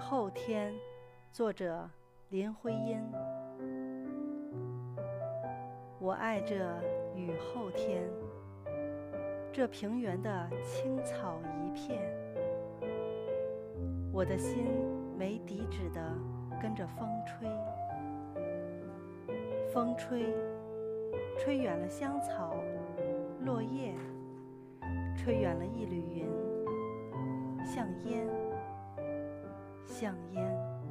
后天，作者林徽因。我爱这雨后天，这平原的青草一片。我的心没底止的跟着风吹，风吹，吹远了香草、落叶，吹远了一缕云，像烟。香烟。